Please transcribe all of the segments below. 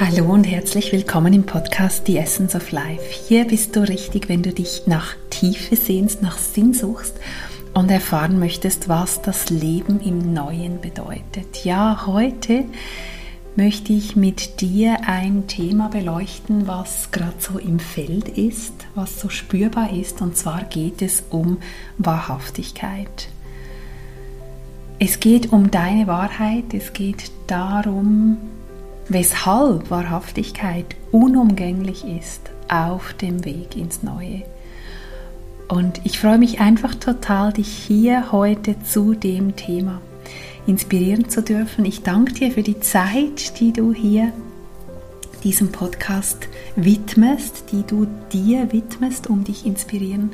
Hallo und herzlich willkommen im Podcast The Essence of Life. Hier bist du richtig, wenn du dich nach Tiefe sehnst, nach Sinn suchst und erfahren möchtest, was das Leben im Neuen bedeutet. Ja, heute möchte ich mit dir ein Thema beleuchten, was gerade so im Feld ist, was so spürbar ist, und zwar geht es um Wahrhaftigkeit. Es geht um deine Wahrheit, es geht darum, weshalb Wahrhaftigkeit unumgänglich ist auf dem Weg ins Neue. Und ich freue mich einfach total, dich hier heute zu dem Thema inspirieren zu dürfen. Ich danke dir für die Zeit, die du hier diesem Podcast widmest, die du dir widmest, um dich inspirieren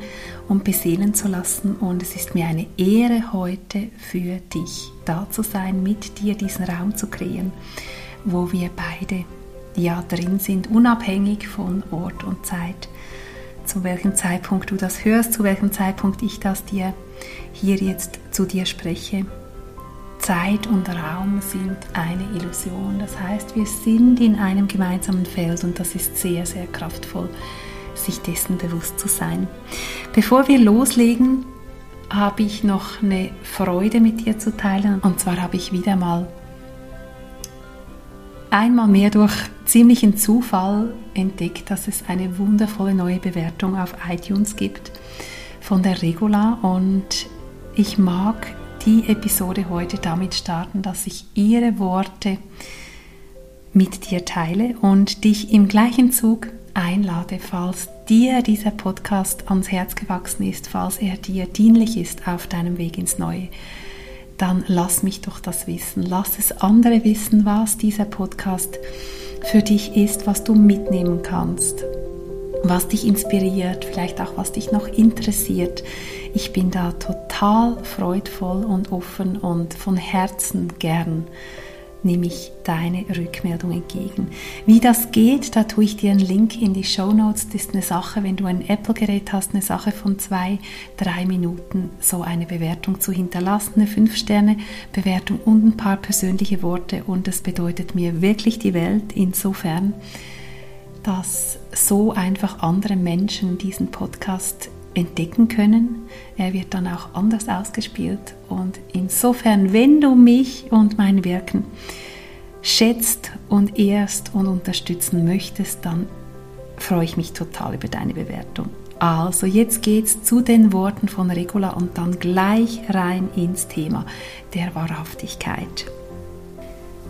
und beseelen zu lassen. Und es ist mir eine Ehre, heute für dich da zu sein, mit dir diesen Raum zu kreieren wo wir beide ja drin sind, unabhängig von Ort und Zeit. Zu welchem Zeitpunkt du das hörst, zu welchem Zeitpunkt ich das dir hier jetzt zu dir spreche. Zeit und Raum sind eine Illusion. Das heißt, wir sind in einem gemeinsamen Feld und das ist sehr, sehr kraftvoll, sich dessen bewusst zu sein. Bevor wir loslegen, habe ich noch eine Freude mit dir zu teilen. Und zwar habe ich wieder mal einmal mehr durch ziemlichen Zufall entdeckt, dass es eine wundervolle neue Bewertung auf iTunes gibt von der Regula. Und ich mag die Episode heute damit starten, dass ich ihre Worte mit dir teile und dich im gleichen Zug einlade, falls dir dieser Podcast ans Herz gewachsen ist, falls er dir dienlich ist auf deinem Weg ins Neue dann lass mich doch das wissen. Lass es andere wissen, was dieser Podcast für dich ist, was du mitnehmen kannst, was dich inspiriert, vielleicht auch was dich noch interessiert. Ich bin da total freudvoll und offen und von Herzen gern nehme ich deine Rückmeldung entgegen. Wie das geht, da tue ich dir einen Link in die Show Notes. Das ist eine Sache, wenn du ein Apple-Gerät hast, eine Sache von zwei, drei Minuten, so eine Bewertung zu hinterlassen, eine 5-Sterne-Bewertung und ein paar persönliche Worte. Und das bedeutet mir wirklich die Welt insofern, dass so einfach andere Menschen diesen Podcast entdecken können. Er wird dann auch anders ausgespielt. Und insofern, wenn du mich und mein Wirken schätzt und ehrst und unterstützen möchtest, dann freue ich mich total über deine Bewertung. Also jetzt geht's zu den Worten von Regula und dann gleich rein ins Thema der Wahrhaftigkeit.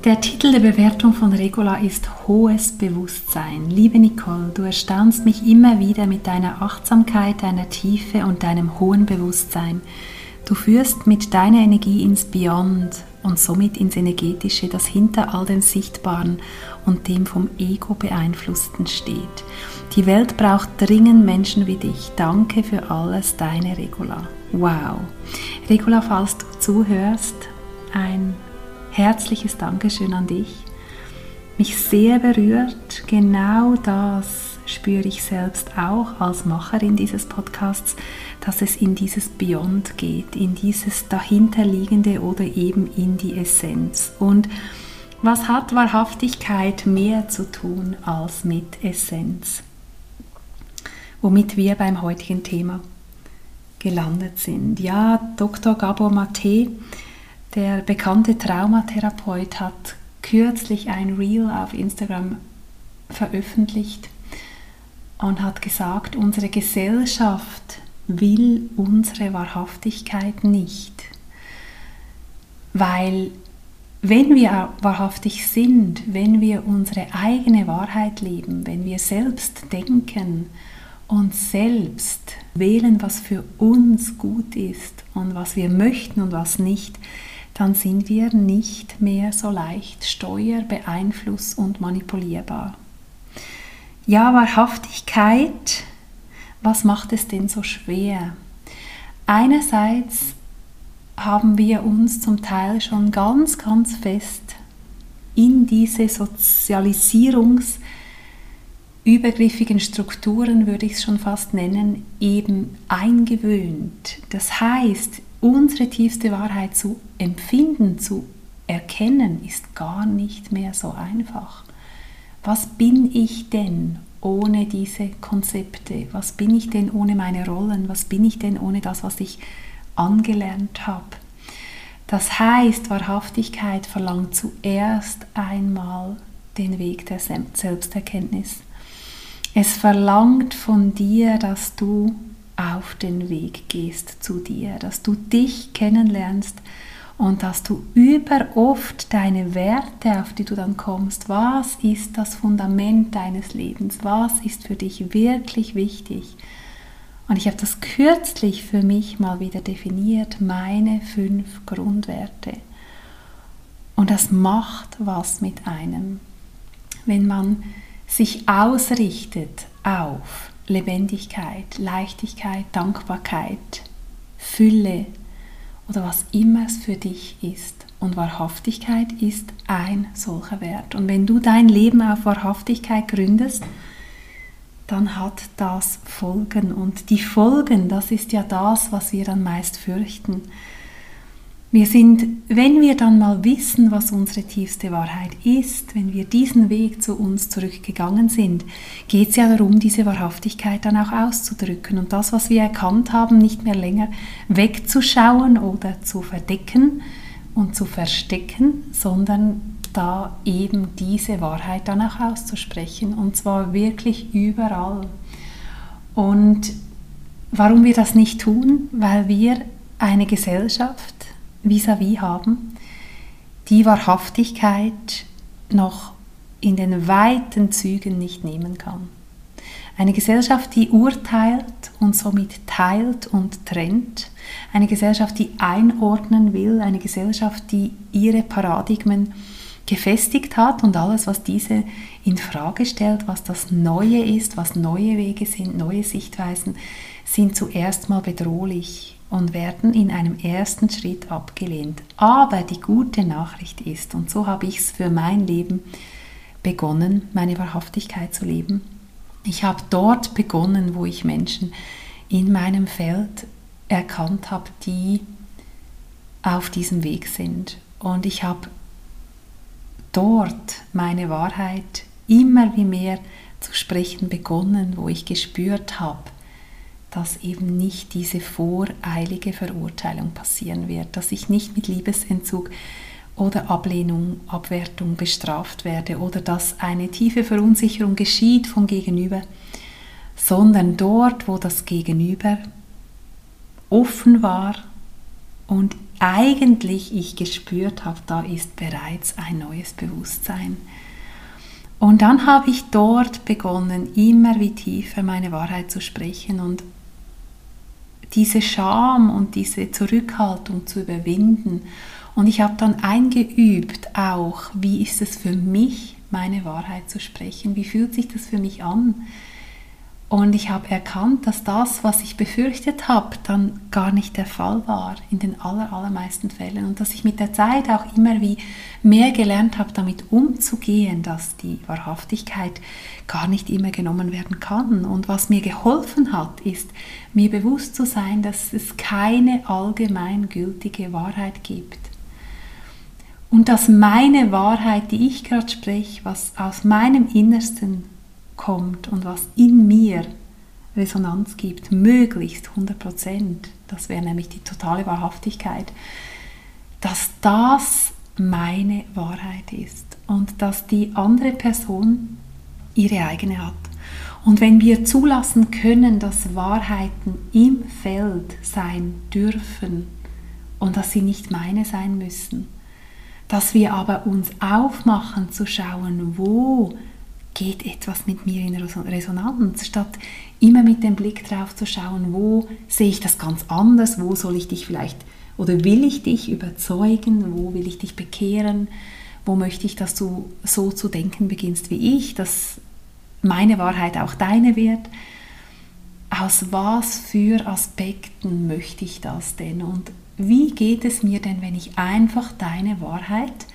Der Titel der Bewertung von Regula ist Hohes Bewusstsein. Liebe Nicole, du erstaunst mich immer wieder mit deiner Achtsamkeit, deiner Tiefe und deinem hohen Bewusstsein. Du führst mit deiner Energie ins Beyond und somit ins Energetische, das hinter all dem Sichtbaren und dem vom Ego beeinflussten steht. Die Welt braucht dringend Menschen wie dich. Danke für alles, deine Regula. Wow. Regula, falls du zuhörst, ein herzliches Dankeschön an dich. Mich sehr berührt, genau das spüre ich selbst auch als Macherin dieses Podcasts, dass es in dieses Beyond geht, in dieses dahinterliegende oder eben in die Essenz. Und was hat Wahrhaftigkeit mehr zu tun als mit Essenz? Womit wir beim heutigen Thema gelandet sind. Ja, Dr. Gabor Mate der bekannte Traumatherapeut hat kürzlich ein Reel auf Instagram veröffentlicht und hat gesagt, unsere Gesellschaft will unsere Wahrhaftigkeit nicht. Weil wenn wir wahrhaftig sind, wenn wir unsere eigene Wahrheit leben, wenn wir selbst denken und selbst wählen, was für uns gut ist und was wir möchten und was nicht, dann sind wir nicht mehr so leicht steuer-, beeinfluss- und manipulierbar. Ja, Wahrhaftigkeit, was macht es denn so schwer? Einerseits haben wir uns zum Teil schon ganz, ganz fest in diese Sozialisierungs- übergriffigen Strukturen, würde ich es schon fast nennen, eben eingewöhnt. Das heißt, unsere tiefste Wahrheit zu empfinden, zu erkennen, ist gar nicht mehr so einfach, Was bin ich denn ohne diese Konzepte? Was bin ich denn ohne meine Rollen? Was bin ich denn ohne das, was ich angelernt habe? Das heißt, Wahrhaftigkeit verlangt zuerst einmal den Weg der Selbsterkenntnis. Es verlangt von dir, dass du auf den Weg gehst zu dir, dass du dich kennenlernst und dass du über oft deine Werte, auf die du dann kommst, was ist das Fundament deines Lebens, was ist für dich wirklich wichtig. Und ich habe das kürzlich für mich mal wieder definiert, meine fünf Grundwerte. Und das macht was mit einem, wenn man sich ausrichtet auf Lebendigkeit, Leichtigkeit, Dankbarkeit, Fülle, oder was immer es für dich ist. Und Wahrhaftigkeit ist ein solcher Wert. Und wenn du dein Leben auf Wahrhaftigkeit gründest, dann hat das Folgen. Und die Folgen, das ist ja das, was wir dann meist fürchten. Wir sind, wenn wir dann mal wissen, was unsere tiefste Wahrheit ist, wenn wir diesen Weg zu uns zurückgegangen sind, geht es ja darum, diese Wahrhaftigkeit dann auch auszudrücken und das, was wir erkannt haben, nicht mehr länger wegzuschauen oder zu verdecken und zu verstecken, sondern da eben diese Wahrheit dann auch auszusprechen und zwar wirklich überall. Und warum wir das nicht tun? Weil wir eine Gesellschaft vis-à-vis -vis haben, die Wahrhaftigkeit noch in den weiten Zügen nicht nehmen kann. Eine Gesellschaft, die urteilt und somit teilt und trennt. Eine Gesellschaft, die einordnen will. Eine Gesellschaft, die ihre Paradigmen gefestigt hat und alles, was diese in Frage stellt, was das Neue ist, was neue Wege sind, neue Sichtweisen, sind zuerst mal bedrohlich und werden in einem ersten Schritt abgelehnt. Aber die gute Nachricht ist, und so habe ich es für mein Leben begonnen, meine Wahrhaftigkeit zu leben. Ich habe dort begonnen, wo ich Menschen in meinem Feld erkannt habe, die auf diesem Weg sind. Und ich habe dort meine Wahrheit immer wie mehr zu sprechen begonnen, wo ich gespürt habe, dass eben nicht diese voreilige Verurteilung passieren wird, dass ich nicht mit Liebesentzug oder Ablehnung, Abwertung bestraft werde oder dass eine tiefe Verunsicherung geschieht vom Gegenüber, sondern dort, wo das Gegenüber offen war und eigentlich ich gespürt habe, da ist bereits ein neues Bewusstsein. Und dann habe ich dort begonnen, immer wie tiefer meine Wahrheit zu sprechen und diese Scham und diese Zurückhaltung zu überwinden. Und ich habe dann eingeübt auch, wie ist es für mich, meine Wahrheit zu sprechen, wie fühlt sich das für mich an. Und ich habe erkannt, dass das, was ich befürchtet habe, dann gar nicht der Fall war in den aller, allermeisten Fällen. Und dass ich mit der Zeit auch immer wie mehr gelernt habe, damit umzugehen, dass die Wahrhaftigkeit gar nicht immer genommen werden kann. Und was mir geholfen hat, ist, mir bewusst zu sein, dass es keine allgemeingültige Wahrheit gibt. Und dass meine Wahrheit, die ich gerade spreche, was aus meinem Innersten kommt und was in mir Resonanz gibt, möglichst 100 Prozent, das wäre nämlich die totale Wahrhaftigkeit, dass das meine Wahrheit ist und dass die andere Person ihre eigene hat. Und wenn wir zulassen können, dass Wahrheiten im Feld sein dürfen und dass sie nicht meine sein müssen, dass wir aber uns aufmachen zu schauen, wo geht etwas mit mir in Resonanz, statt immer mit dem Blick drauf zu schauen, wo sehe ich das ganz anders, wo soll ich dich vielleicht oder will ich dich überzeugen, wo will ich dich bekehren, wo möchte ich, dass du so zu denken beginnst wie ich, dass meine Wahrheit auch deine wird. Aus was für Aspekten möchte ich das denn? Und wie geht es mir denn, wenn ich einfach deine Wahrheit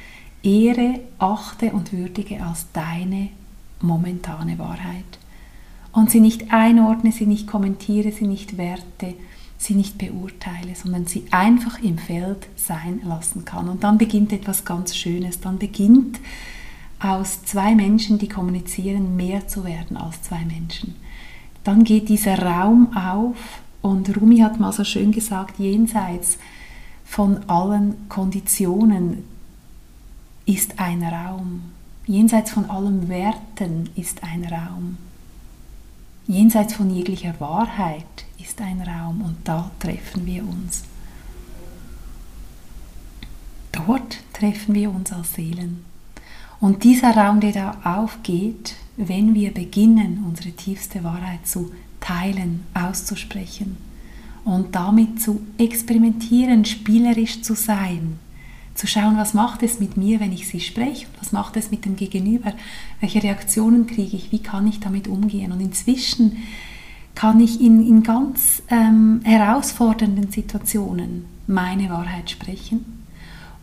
ehre, achte und würdige als deine momentane Wahrheit. Und sie nicht einordne, sie nicht kommentiere, sie nicht werte, sie nicht beurteile, sondern sie einfach im Feld sein lassen kann. Und dann beginnt etwas ganz Schönes. Dann beginnt aus zwei Menschen, die kommunizieren, mehr zu werden als zwei Menschen. Dann geht dieser Raum auf und Rumi hat mal so schön gesagt, jenseits von allen Konditionen ist ein Raum. Jenseits von allen Werten ist ein Raum. Jenseits von jeglicher Wahrheit ist ein Raum und da treffen wir uns. Dort treffen wir uns als Seelen. Und dieser Raum, der da aufgeht, wenn wir beginnen, unsere tiefste Wahrheit zu teilen, auszusprechen und damit zu experimentieren, spielerisch zu sein, zu schauen, was macht es mit mir, wenn ich sie spreche, was macht es mit dem Gegenüber, welche Reaktionen kriege ich, wie kann ich damit umgehen. Und inzwischen kann ich in, in ganz ähm, herausfordernden Situationen meine Wahrheit sprechen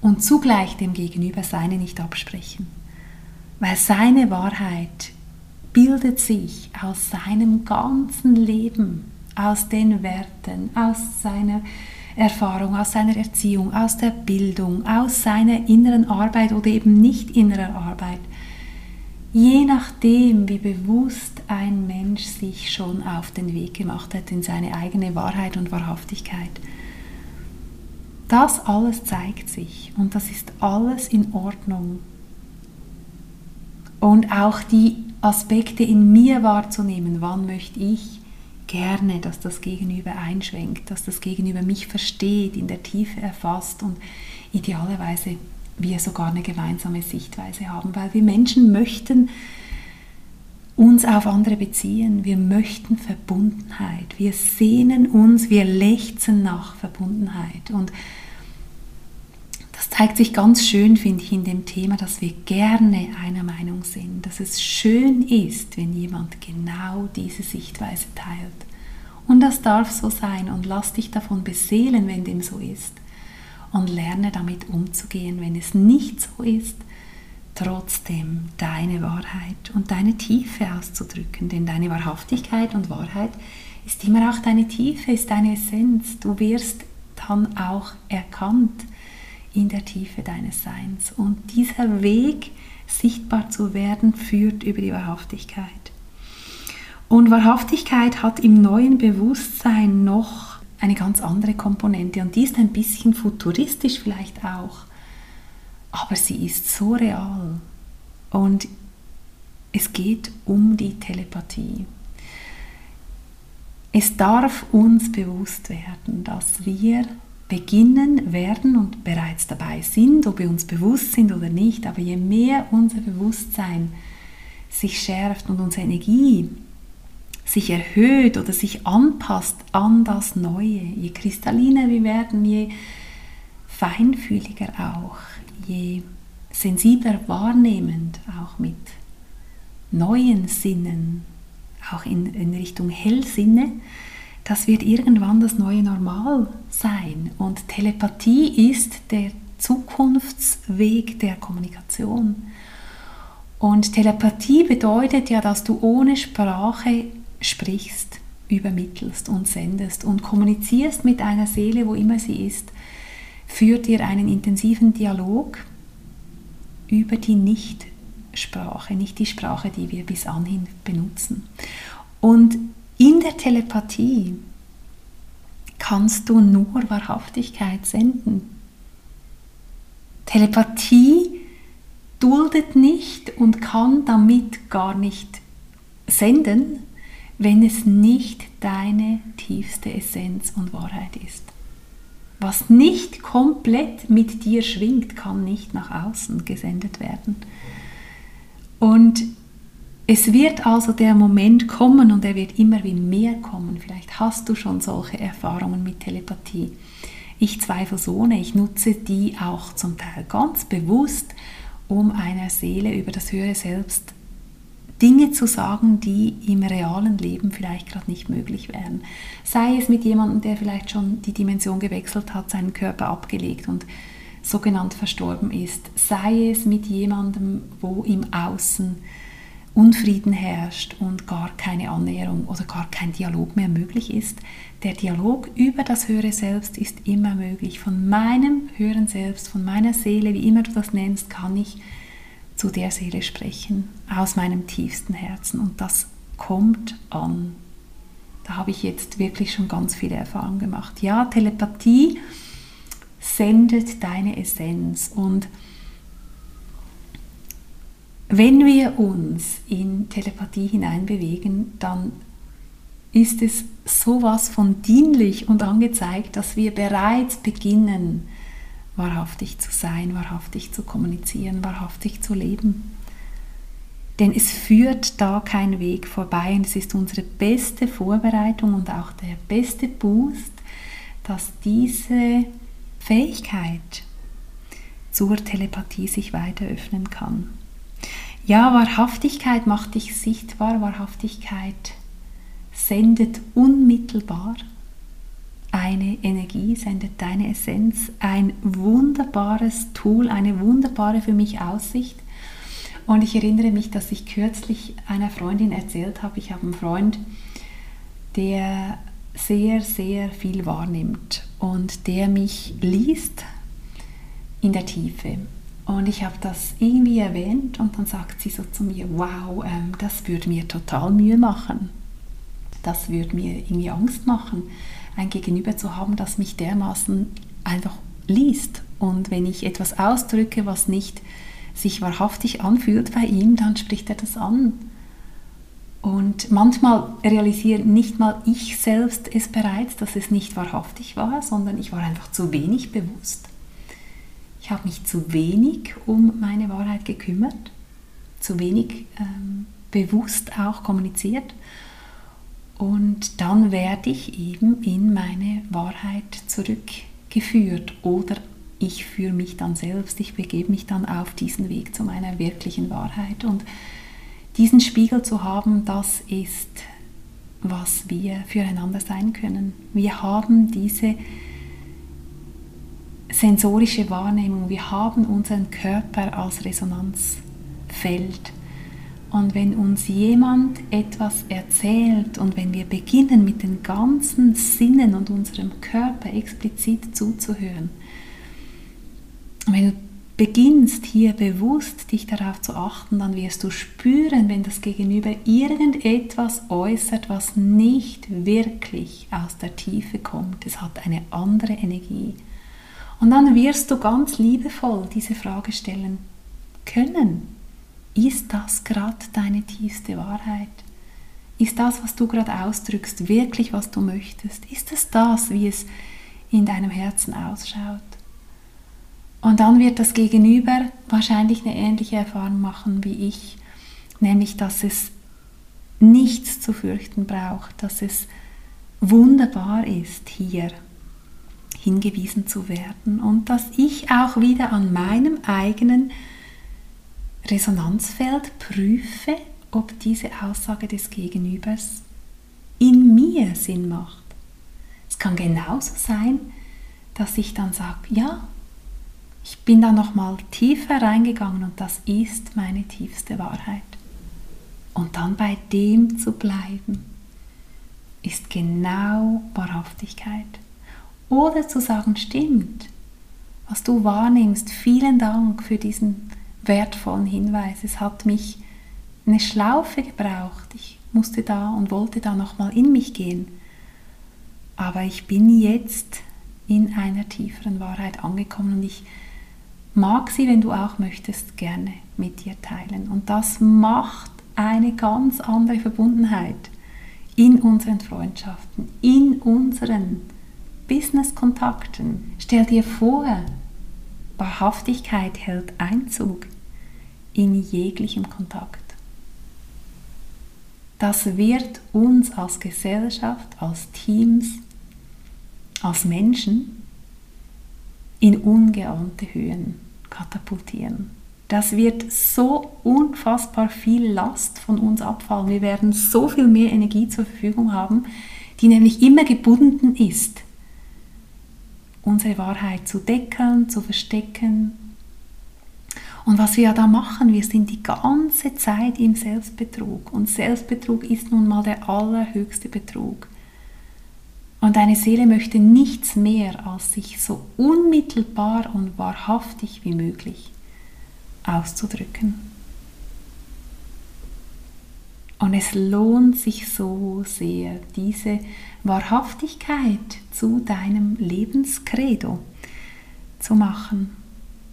und zugleich dem Gegenüber seine nicht absprechen. Weil seine Wahrheit bildet sich aus seinem ganzen Leben, aus den Werten, aus seiner Erfahrung, aus seiner Erziehung, aus der Bildung, aus seiner inneren Arbeit oder eben nicht innerer Arbeit. Je nachdem, wie bewusst ein Mensch sich schon auf den Weg gemacht hat in seine eigene Wahrheit und Wahrhaftigkeit. Das alles zeigt sich und das ist alles in Ordnung. Und auch die Aspekte in mir wahrzunehmen, wann möchte ich gerne, dass das Gegenüber einschwenkt, dass das Gegenüber mich versteht, in der Tiefe erfasst und idealerweise wir sogar eine gemeinsame Sichtweise haben, weil wir Menschen möchten uns auf andere beziehen, wir möchten Verbundenheit, wir sehnen uns, wir lechzen nach Verbundenheit. Und das zeigt sich ganz schön, finde ich, in dem Thema, dass wir gerne einer Meinung sind, dass es schön ist, wenn jemand genau diese Sichtweise teilt. Und das darf so sein und lass dich davon beseelen, wenn dem so ist. Und lerne damit umzugehen, wenn es nicht so ist, trotzdem deine Wahrheit und deine Tiefe auszudrücken. Denn deine Wahrhaftigkeit und Wahrheit ist immer auch deine Tiefe, ist deine Essenz. Du wirst dann auch erkannt in der Tiefe deines Seins. Und dieser Weg, sichtbar zu werden, führt über die Wahrhaftigkeit. Und Wahrhaftigkeit hat im neuen Bewusstsein noch eine ganz andere Komponente und die ist ein bisschen futuristisch vielleicht auch, aber sie ist so real. Und es geht um die Telepathie. Es darf uns bewusst werden, dass wir beginnen werden und bereits dabei sind, ob wir uns bewusst sind oder nicht, aber je mehr unser Bewusstsein sich schärft und unsere Energie sich erhöht oder sich anpasst an das Neue, je kristalliner wir werden, je feinfühliger auch, je sensibler wahrnehmend auch mit neuen Sinnen, auch in, in Richtung Hellsinne, das wird irgendwann das neue Normal sein. Und Telepathie ist der Zukunftsweg der Kommunikation. Und Telepathie bedeutet ja, dass du ohne Sprache sprichst, übermittelst und sendest und kommunizierst mit einer Seele, wo immer sie ist, führt ihr einen intensiven Dialog über die Nicht-Sprache, nicht die Sprache, die wir bis anhin benutzen. Und in der Telepathie kannst du nur Wahrhaftigkeit senden. Telepathie duldet nicht und kann damit gar nicht senden, wenn es nicht deine tiefste Essenz und Wahrheit ist. Was nicht komplett mit dir schwingt, kann nicht nach außen gesendet werden. Und es wird also der Moment kommen und er wird immer wie mehr kommen. Vielleicht hast du schon solche Erfahrungen mit Telepathie. Ich zweifle so ich nutze die auch zum Teil ganz bewusst, um einer Seele über das höhere Selbst Dinge zu sagen, die im realen Leben vielleicht gerade nicht möglich wären. Sei es mit jemandem, der vielleicht schon die Dimension gewechselt hat, seinen Körper abgelegt und sogenannt verstorben ist. Sei es mit jemandem, wo im Außen Unfrieden herrscht und gar keine Annäherung oder gar kein Dialog mehr möglich ist. Der Dialog über das höhere Selbst ist immer möglich. Von meinem höheren Selbst, von meiner Seele, wie immer du das nennst, kann ich zu der Seele sprechen, aus meinem tiefsten Herzen. Und das kommt an. Da habe ich jetzt wirklich schon ganz viele Erfahrungen gemacht. Ja, Telepathie sendet deine Essenz. Und wenn wir uns in Telepathie hineinbewegen, dann ist es sowas von dienlich und angezeigt, dass wir bereits beginnen, wahrhaftig zu sein, wahrhaftig zu kommunizieren, wahrhaftig zu leben. Denn es führt da kein Weg vorbei und es ist unsere beste Vorbereitung und auch der beste Boost, dass diese Fähigkeit zur Telepathie sich weiter öffnen kann. Ja, Wahrhaftigkeit macht dich sichtbar, Wahrhaftigkeit sendet unmittelbar eine Energie, sendet deine Essenz, ein wunderbares Tool, eine wunderbare für mich Aussicht. Und ich erinnere mich, dass ich kürzlich einer Freundin erzählt habe, ich habe einen Freund, der sehr, sehr viel wahrnimmt und der mich liest in der Tiefe. Und ich habe das irgendwie erwähnt und dann sagt sie so zu mir, wow, ähm, das würde mir total Mühe machen. Das würde mir irgendwie Angst machen ein Gegenüber zu haben, das mich dermaßen einfach liest. Und wenn ich etwas ausdrücke, was nicht sich wahrhaftig anfühlt bei ihm, dann spricht er das an. Und manchmal realisiere nicht mal ich selbst es bereits, dass es nicht wahrhaftig war, sondern ich war einfach zu wenig bewusst. Ich habe mich zu wenig um meine Wahrheit gekümmert, zu wenig ähm, bewusst auch kommuniziert. Und dann werde ich eben in meine Wahrheit zurückgeführt oder ich führe mich dann selbst, ich begebe mich dann auf diesen Weg zu meiner wirklichen Wahrheit. Und diesen Spiegel zu haben, das ist, was wir füreinander sein können. Wir haben diese sensorische Wahrnehmung, wir haben unseren Körper als Resonanzfeld und wenn uns jemand etwas erzählt und wenn wir beginnen mit den ganzen Sinnen und unserem Körper explizit zuzuhören, wenn du beginnst hier bewusst dich darauf zu achten, dann wirst du spüren, wenn das Gegenüber irgendetwas äußert, was nicht wirklich aus der Tiefe kommt. Es hat eine andere Energie. Und dann wirst du ganz liebevoll diese Frage stellen können. Ist das gerade deine tiefste Wahrheit? Ist das, was du gerade ausdrückst, wirklich, was du möchtest? Ist es das, wie es in deinem Herzen ausschaut? Und dann wird das Gegenüber wahrscheinlich eine ähnliche Erfahrung machen wie ich, nämlich dass es nichts zu fürchten braucht, dass es wunderbar ist, hier hingewiesen zu werden und dass ich auch wieder an meinem eigenen Resonanzfeld prüfe, ob diese Aussage des Gegenübers in mir Sinn macht. Es kann genauso sein, dass ich dann sage, ja, ich bin da noch mal tiefer reingegangen und das ist meine tiefste Wahrheit. Und dann bei dem zu bleiben, ist genau Wahrhaftigkeit. Oder zu sagen, stimmt, was du wahrnimmst, vielen Dank für diesen wertvollen Hinweis. Es hat mich eine Schlaufe gebraucht. Ich musste da und wollte da nochmal in mich gehen. Aber ich bin jetzt in einer tieferen Wahrheit angekommen und ich mag sie, wenn du auch möchtest, gerne mit dir teilen. Und das macht eine ganz andere Verbundenheit in unseren Freundschaften, in unseren Business-Kontakten. Stell dir vor, Wahrhaftigkeit hält Einzug in jeglichem Kontakt. Das wird uns als Gesellschaft, als Teams, als Menschen in ungeahnte Höhen katapultieren. Das wird so unfassbar viel Last von uns abfallen. Wir werden so viel mehr Energie zur Verfügung haben, die nämlich immer gebunden ist, unsere Wahrheit zu deckeln, zu verstecken, und was wir ja da machen, wir sind die ganze Zeit im Selbstbetrug. Und Selbstbetrug ist nun mal der allerhöchste Betrug. Und deine Seele möchte nichts mehr, als sich so unmittelbar und wahrhaftig wie möglich auszudrücken. Und es lohnt sich so sehr, diese Wahrhaftigkeit zu deinem Lebenskredo zu machen.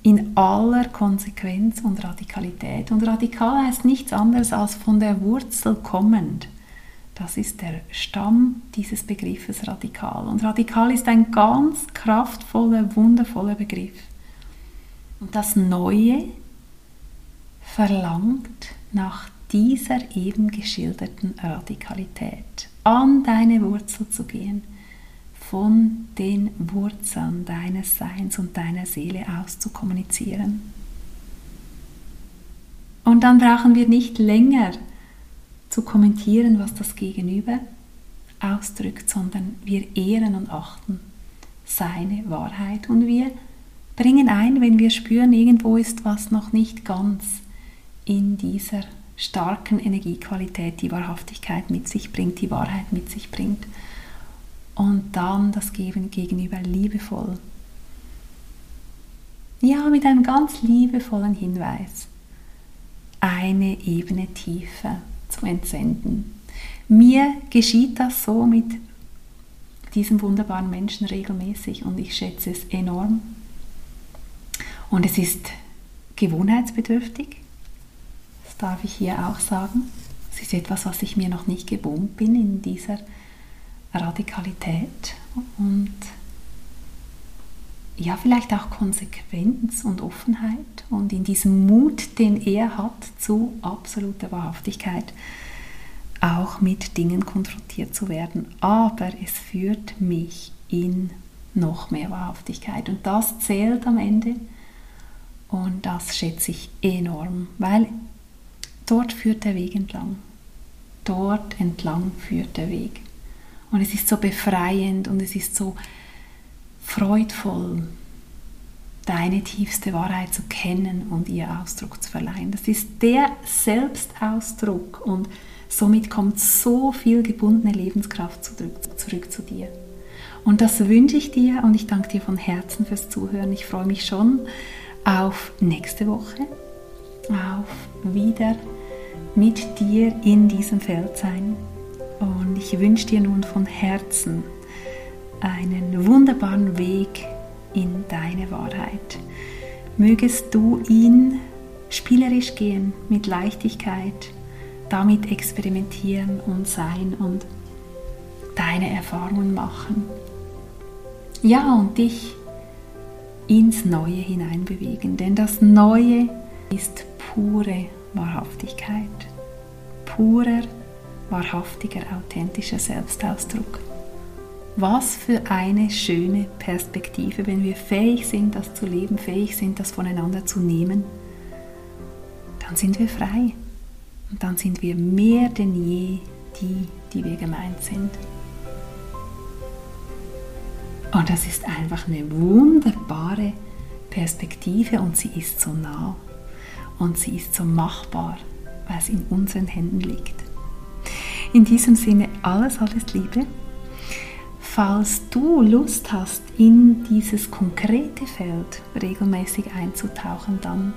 In aller Konsequenz und Radikalität. Und radikal heißt nichts anderes als von der Wurzel kommend. Das ist der Stamm dieses Begriffes radikal. Und radikal ist ein ganz kraftvoller, wundervoller Begriff. Und das Neue verlangt nach dieser eben geschilderten Radikalität, an deine Wurzel zu gehen, von den Wurzeln deines Seins und deiner Seele aus zu kommunizieren. Und dann brauchen wir nicht länger zu kommentieren, was das Gegenüber ausdrückt, sondern wir ehren und achten seine Wahrheit und wir bringen ein, wenn wir spüren, irgendwo ist was noch nicht ganz in dieser starken Energiequalität die Wahrhaftigkeit mit sich bringt, die Wahrheit mit sich bringt. Und dann das Geben gegenüber liebevoll. Ja, mit einem ganz liebevollen Hinweis. Eine Ebene tiefer zu entsenden. Mir geschieht das so mit diesem wunderbaren Menschen regelmäßig und ich schätze es enorm. Und es ist gewohnheitsbedürftig darf ich hier auch sagen. Es ist etwas, was ich mir noch nicht gewohnt bin in dieser Radikalität und ja, vielleicht auch Konsequenz und Offenheit und in diesem Mut, den er hat zu absoluter Wahrhaftigkeit, auch mit Dingen konfrontiert zu werden. Aber es führt mich in noch mehr Wahrhaftigkeit und das zählt am Ende und das schätze ich enorm, weil Dort führt der Weg entlang. Dort entlang führt der Weg. Und es ist so befreiend und es ist so freudvoll, deine tiefste Wahrheit zu kennen und ihr Ausdruck zu verleihen. Das ist der Selbstausdruck und somit kommt so viel gebundene Lebenskraft zurück, zurück zu dir. Und das wünsche ich dir und ich danke dir von Herzen fürs Zuhören. Ich freue mich schon auf nächste Woche, auf wieder mit dir in diesem Feld sein. Und ich wünsche dir nun von Herzen einen wunderbaren Weg in deine Wahrheit. Mögest du ihn spielerisch gehen, mit Leichtigkeit, damit experimentieren und sein und deine Erfahrungen machen. Ja, und dich ins Neue hineinbewegen, denn das Neue ist pure Wahrhaftigkeit. Purer, wahrhaftiger, authentischer Selbstausdruck. Was für eine schöne Perspektive, wenn wir fähig sind, das zu leben, fähig sind, das voneinander zu nehmen, dann sind wir frei. Und dann sind wir mehr denn je die, die wir gemeint sind. Und das ist einfach eine wunderbare Perspektive und sie ist so nah und sie ist so machbar, weil es in unseren Händen liegt. In diesem Sinne alles, alles Liebe. Falls du Lust hast, in dieses konkrete Feld regelmäßig einzutauchen, dann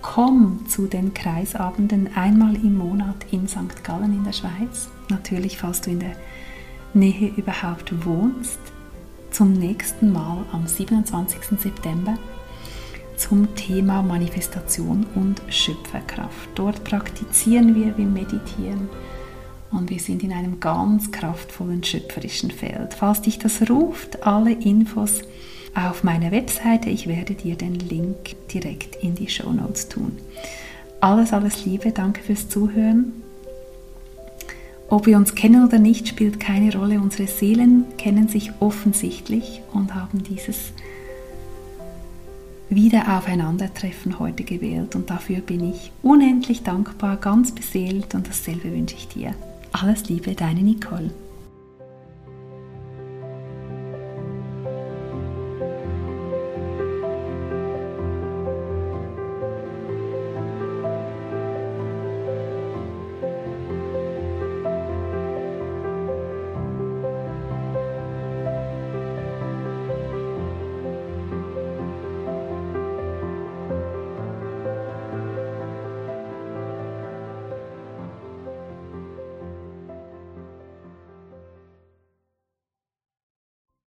komm zu den Kreisabenden einmal im Monat in St. Gallen in der Schweiz. Natürlich, falls du in der Nähe überhaupt wohnst. Zum nächsten Mal am 27. September zum Thema Manifestation und Schöpferkraft. Dort praktizieren wir, wir meditieren und wir sind in einem ganz kraftvollen schöpferischen Feld. Falls dich das ruft, alle Infos auf meiner Webseite. Ich werde dir den Link direkt in die Show Notes tun. Alles, alles Liebe, danke fürs Zuhören. Ob wir uns kennen oder nicht, spielt keine Rolle. Unsere Seelen kennen sich offensichtlich und haben dieses wieder aufeinandertreffen heute gewählt und dafür bin ich unendlich dankbar, ganz beseelt und dasselbe wünsche ich dir. Alles Liebe, deine Nicole.